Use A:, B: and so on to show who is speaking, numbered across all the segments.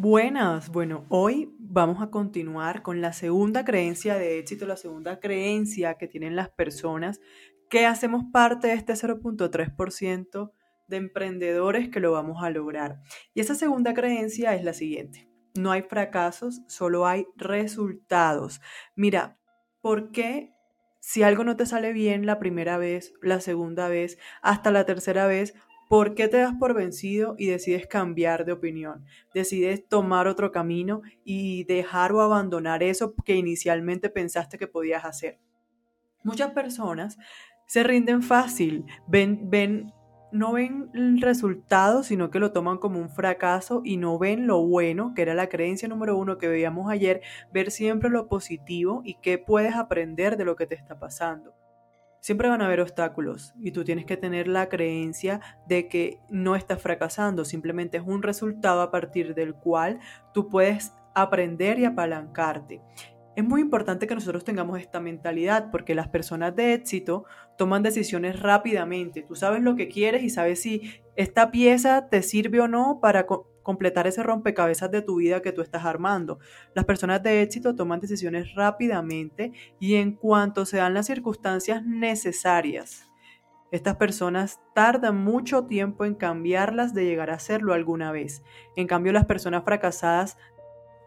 A: Buenas, bueno, hoy vamos a continuar con la segunda creencia de éxito, la segunda creencia que tienen las personas que hacemos parte de este 0.3% de emprendedores que lo vamos a lograr. Y esa segunda creencia es la siguiente, no hay fracasos, solo hay resultados. Mira, ¿por qué si algo no te sale bien la primera vez, la segunda vez, hasta la tercera vez, ¿Por qué te das por vencido y decides cambiar de opinión? Decides tomar otro camino y dejar o abandonar eso que inicialmente pensaste que podías hacer. Muchas personas se rinden fácil, ven, ven, no ven el resultado, sino que lo toman como un fracaso y no ven lo bueno, que era la creencia número uno que veíamos ayer, ver siempre lo positivo y qué puedes aprender de lo que te está pasando. Siempre van a haber obstáculos y tú tienes que tener la creencia de que no estás fracasando, simplemente es un resultado a partir del cual tú puedes aprender y apalancarte. Es muy importante que nosotros tengamos esta mentalidad porque las personas de éxito toman decisiones rápidamente. Tú sabes lo que quieres y sabes si esta pieza te sirve o no para completar ese rompecabezas de tu vida que tú estás armando. Las personas de éxito toman decisiones rápidamente y en cuanto se dan las circunstancias necesarias. Estas personas tardan mucho tiempo en cambiarlas de llegar a hacerlo alguna vez. En cambio, las personas fracasadas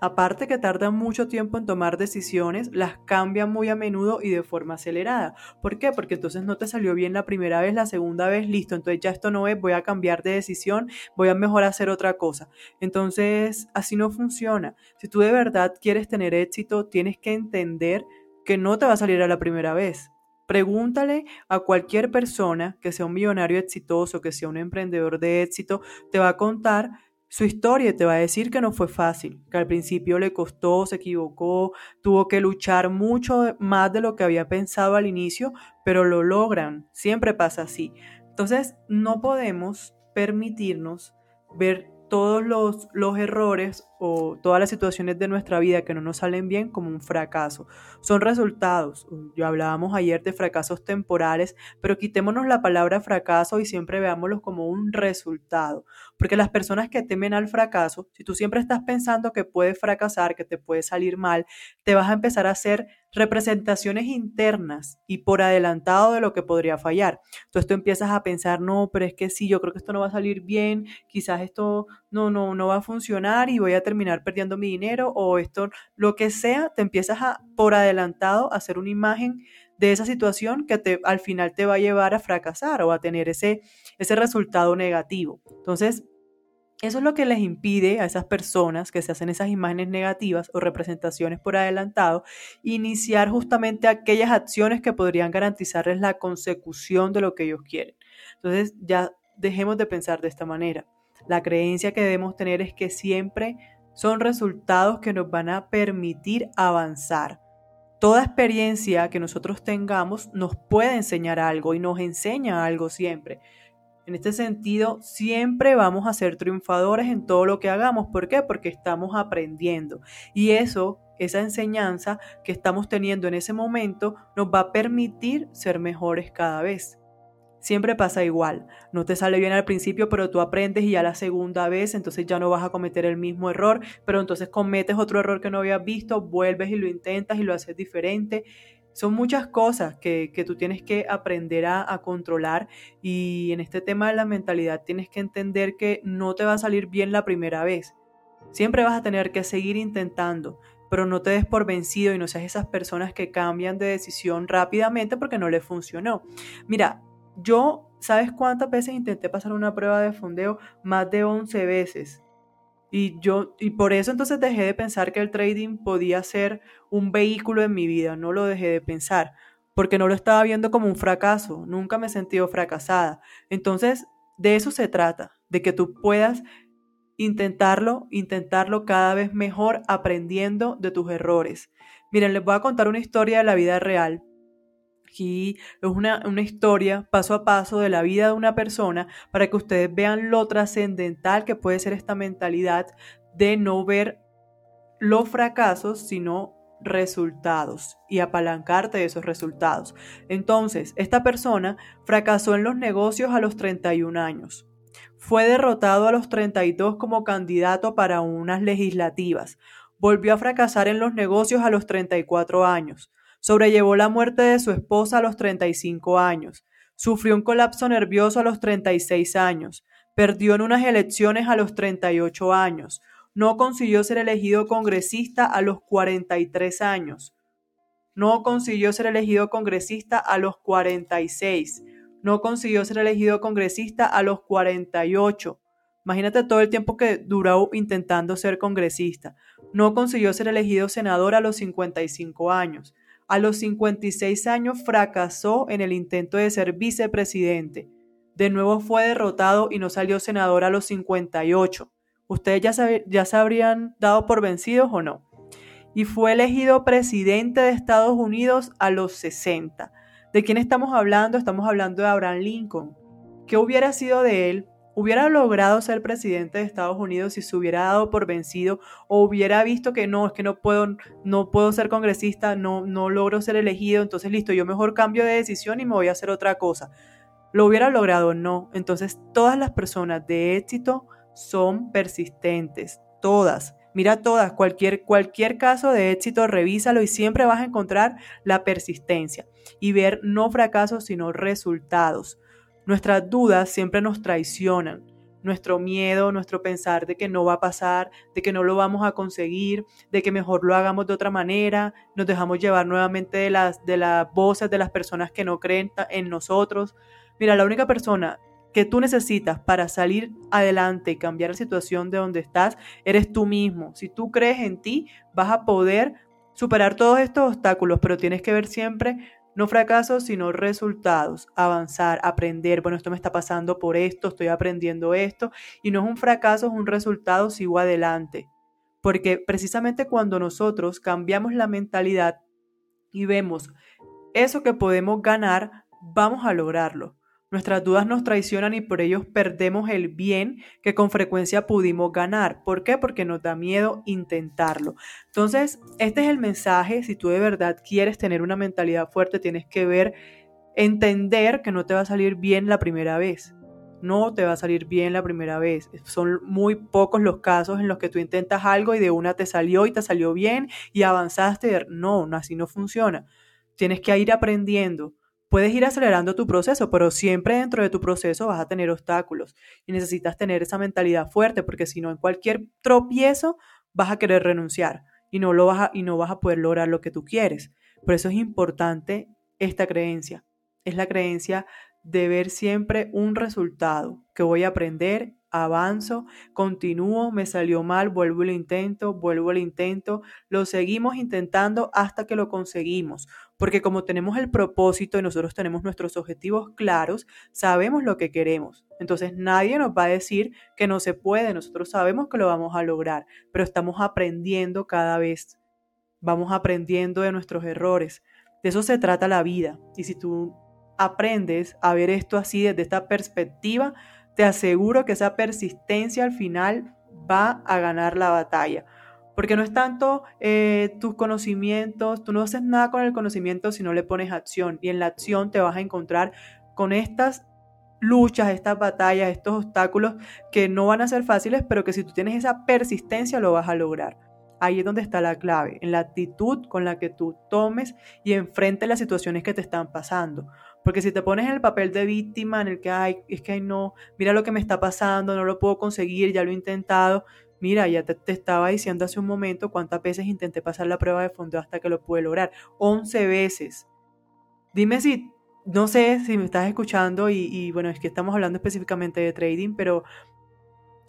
A: Aparte que tardan mucho tiempo en tomar decisiones, las cambian muy a menudo y de forma acelerada. ¿Por qué? Porque entonces no te salió bien la primera vez, la segunda vez, listo, entonces ya esto no es, voy a cambiar de decisión, voy a mejor hacer otra cosa. Entonces, así no funciona. Si tú de verdad quieres tener éxito, tienes que entender que no te va a salir a la primera vez. Pregúntale a cualquier persona que sea un millonario exitoso, que sea un emprendedor de éxito, te va a contar su historia te va a decir que no fue fácil, que al principio le costó, se equivocó, tuvo que luchar mucho más de lo que había pensado al inicio, pero lo logran, siempre pasa así. Entonces, no podemos permitirnos ver todos los, los, errores o todas las situaciones de nuestra vida que no nos salen bien como un fracaso. Son resultados. Yo hablábamos ayer de fracasos temporales, pero quitémonos la palabra fracaso y siempre veámoslos como un resultado. Porque las personas que temen al fracaso, si tú siempre estás pensando que puedes fracasar, que te puede salir mal, te vas a empezar a hacer representaciones internas y por adelantado de lo que podría fallar. Entonces tú empiezas a pensar, no, pero es que sí, yo creo que esto no va a salir bien, quizás esto no, no, no va a funcionar y voy a terminar perdiendo mi dinero o esto, lo que sea, te empiezas a por adelantado a hacer una imagen de esa situación que te, al final te va a llevar a fracasar o a tener ese, ese resultado negativo. Entonces, eso es lo que les impide a esas personas que se hacen esas imágenes negativas o representaciones por adelantado iniciar justamente aquellas acciones que podrían garantizarles la consecución de lo que ellos quieren. Entonces ya dejemos de pensar de esta manera. La creencia que debemos tener es que siempre son resultados que nos van a permitir avanzar. Toda experiencia que nosotros tengamos nos puede enseñar algo y nos enseña algo siempre. En este sentido, siempre vamos a ser triunfadores en todo lo que hagamos. ¿Por qué? Porque estamos aprendiendo. Y eso, esa enseñanza que estamos teniendo en ese momento, nos va a permitir ser mejores cada vez. Siempre pasa igual. No te sale bien al principio, pero tú aprendes y ya la segunda vez, entonces ya no vas a cometer el mismo error, pero entonces cometes otro error que no habías visto, vuelves y lo intentas y lo haces diferente. Son muchas cosas que, tú tienes que aprender a, a, controlar y en este tema de la mentalidad tienes que entender que no te va a salir bien la primera vez. Siempre vas a tener que seguir intentando, pero no te des por vencido y no seas esas personas que cambian de decisión rápidamente porque no les funcionó. Mira, yo, ¿sabes cuántas veces intenté pasar una prueba de fondeo? Más de 11 veces. Y yo, y por eso entonces dejé de pensar que el trading podía ser un vehículo en mi vida, no lo dejé de pensar, porque no lo estaba viendo como un fracaso, nunca me he sentido fracasada. Entonces, de eso se trata, de que tú puedas intentarlo, intentarlo cada vez mejor, aprendiendo de tus errores. Miren, les voy a contar una historia de la vida real Aquí es una, una, historia paso a paso de la vida de una persona para que ustedes vean lo trascendental que puede ser esta mentalidad de no ver los fracasos, sino resultados y apalancarte de esos resultados. Entonces, esta persona fracasó en los negocios a los 31 años. Fue derrotado a los 32 como candidato para unas legislativas. Volvió a fracasar en los negocios a los 34 años. Sobrellevó la muerte de su esposa a los 35 años. Sufrió un colapso nervioso a los 36 años. Perdió en unas elecciones a los 38 años. No consiguió ser elegido congresista a los 43 años. No consiguió ser elegido congresista a los 46. No consiguió ser elegido congresista a los 48. Imagínate todo el tiempo que duró intentando ser congresista. No consiguió ser elegido senador a los 55 años. A los 56 años fracasó en el intento de ser vicepresidente. De nuevo fue derrotado y no salió senador a los 58. ¿Ustedes ya, ya se habrían dado por vencidos o no? Y fue elegido presidente de Estados Unidos a los 60. ¿De quién estamos hablando? Estamos hablando de Abraham Lincoln. ¿Qué hubiera sido de él hubiera logrado ser presidente de Estados Unidos si se hubiera dado por vencido o hubiera visto que no, es que no puedo, no puedo ser congresista, no, no logro ser elegido, entonces listo, yo mejor cambio de decisión y me voy a hacer otra cosa. ¿Lo hubiera logrado? No. Entonces todas las personas de éxito son persistentes, todas. Mira todas, cualquier, cualquier caso de éxito, revísalo y siempre vas a encontrar la persistencia y ver no fracasos, sino resultados. Nuestras dudas siempre nos traicionan. Nuestro miedo, nuestro pensar de que no va a pasar, de que no lo vamos a conseguir, de que mejor lo hagamos de otra manera, nos dejamos llevar nuevamente de las, de las voces de las personas que no creen en nosotros. Mira, la única persona que tú necesitas para salir adelante y cambiar la situación de donde estás, eres tú mismo. Si tú crees en ti, vas a poder superar todos estos obstáculos, pero tienes que ver siempre no fracasos, sino resultados, avanzar, aprender, bueno, esto me está pasando por esto, estoy aprendiendo esto, y no es un fracaso, es un resultado, sigo adelante. Porque precisamente cuando nosotros cambiamos la mentalidad y vemos eso que podemos ganar, vamos a lograrlo. Nuestras dudas nos traicionan y por ello perdemos el bien que con frecuencia pudimos ganar. ¿Por qué? Porque nos da miedo intentarlo. Entonces, este es el mensaje. Si tú de verdad quieres tener una mentalidad fuerte, tienes que ver, entender que no te va a salir bien la primera vez. No te va a salir bien la primera vez. Son muy pocos los casos en los que tú intentas algo y de una te salió y te salió bien y avanzaste. No, así no funciona. Tienes que ir aprendiendo Puedes ir acelerando tu proceso, pero siempre dentro de tu proceso vas a tener obstáculos y necesitas tener esa mentalidad fuerte porque si no, en cualquier tropiezo vas a querer renunciar y no, lo vas a, y no vas a poder lograr lo que tú quieres. Por eso es importante esta creencia. Es la creencia de ver siempre un resultado que voy a aprender avanzo, continúo, me salió mal, vuelvo lo intento, vuelvo lo intento, lo seguimos intentando hasta que lo conseguimos, porque como tenemos el propósito y nosotros tenemos nuestros objetivos claros, sabemos lo que queremos. Entonces nadie nos va a decir que no se puede, nosotros sabemos que lo vamos a lograr, pero estamos aprendiendo cada vez, vamos aprendiendo de nuestros errores. De eso se trata la vida. Y si tú aprendes a ver esto así desde esta perspectiva, te aseguro que esa persistencia al final va a ganar la batalla. Porque no es tanto eh, tus conocimientos, tú no haces nada con el conocimiento si no le pones acción. Y en la acción te vas a encontrar con estas luchas, estas batallas, estos obstáculos que no van a ser fáciles, pero que si tú tienes esa persistencia lo vas a lograr. Ahí es donde está la clave, en la actitud con la que tú tomes y enfrentes las situaciones que te están pasando. Porque si te pones en el papel de víctima, en el que, ay, es que no, mira lo que me está pasando, no lo puedo conseguir, ya lo he intentado. Mira, ya te, estaba diciendo hace un momento cuántas veces intenté pasar la prueba de fondo hasta que lo pude lograr. 11 veces. Dime si, no sé si me estás escuchando y, bueno, es que estamos hablando específicamente de trading, pero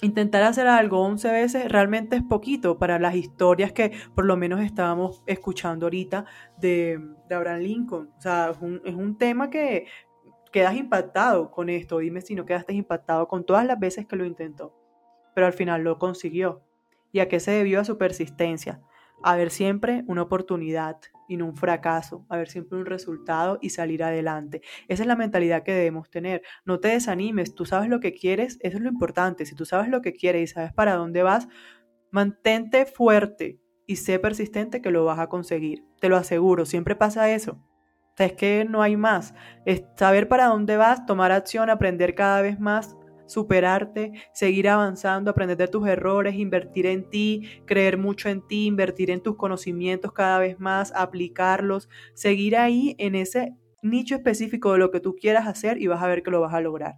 A: intentar hacer algo 11 veces realmente es poquito para las historias que por lo menos estábamos escuchando ahorita de, Abraham Lincoln. O sea, es un, es un, tema que quedas impactado con esto. Dime si no quedaste impactado con todas las veces que lo intentó. Pero al final lo consiguió. ¿Y a qué se debió a su persistencia? A ver siempre una oportunidad, y no un fracaso, a ver siempre un resultado y salir adelante. Esa es la mentalidad que debemos tener. No te desanimes, tú sabes lo que quieres, eso es lo importante. Si tú sabes lo que quieres y sabes para dónde vas, mantente fuerte y sé persistente que lo vas a conseguir. Te lo aseguro, siempre pasa eso. es que no hay más. Es saber para dónde vas, tomar acción, aprender cada vez más superarte, seguir avanzando, aprender de tus errores, invertir en ti, creer mucho en ti, invertir en tus conocimientos cada vez más, aplicarlos, seguir ahí en ese nicho específico de lo que tú quieras hacer y vas a ver que lo vas a lograr.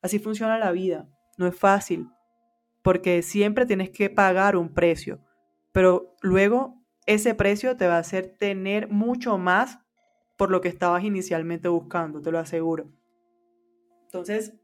A: Así funciona la vida. No es fácil, porque siempre tienes que pagar un precio, pero luego ese precio te va a hacer tener mucho más por lo que estabas inicialmente buscando, te lo aseguro. Entonces,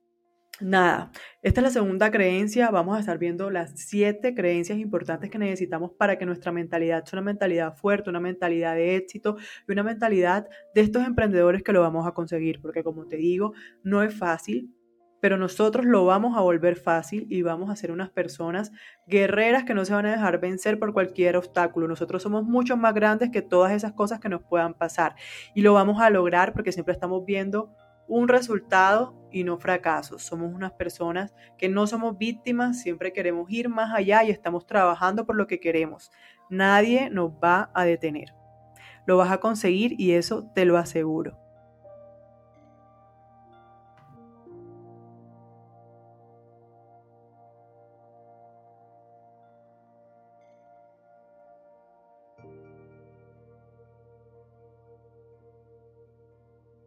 A: nada, esta es la segunda creencia. Vamos a estar viendo las siete creencias importantes que necesitamos para que nuestra mentalidad sea una mentalidad fuerte, una mentalidad de éxito y una mentalidad de estos emprendedores que lo vamos a conseguir. Porque como te digo, no es fácil, pero nosotros lo vamos a volver fácil y vamos a ser unas personas guerreras que no se van a dejar vencer por cualquier obstáculo. Nosotros somos mucho más grandes que todas esas cosas que nos puedan pasar y lo vamos a lograr porque siempre estamos viendo un resultado y no fracasos. Somos unas personas que no somos víctimas, siempre queremos ir más allá y estamos trabajando por lo que queremos. Nadie nos va a detener. Lo vas a conseguir y eso te lo aseguro.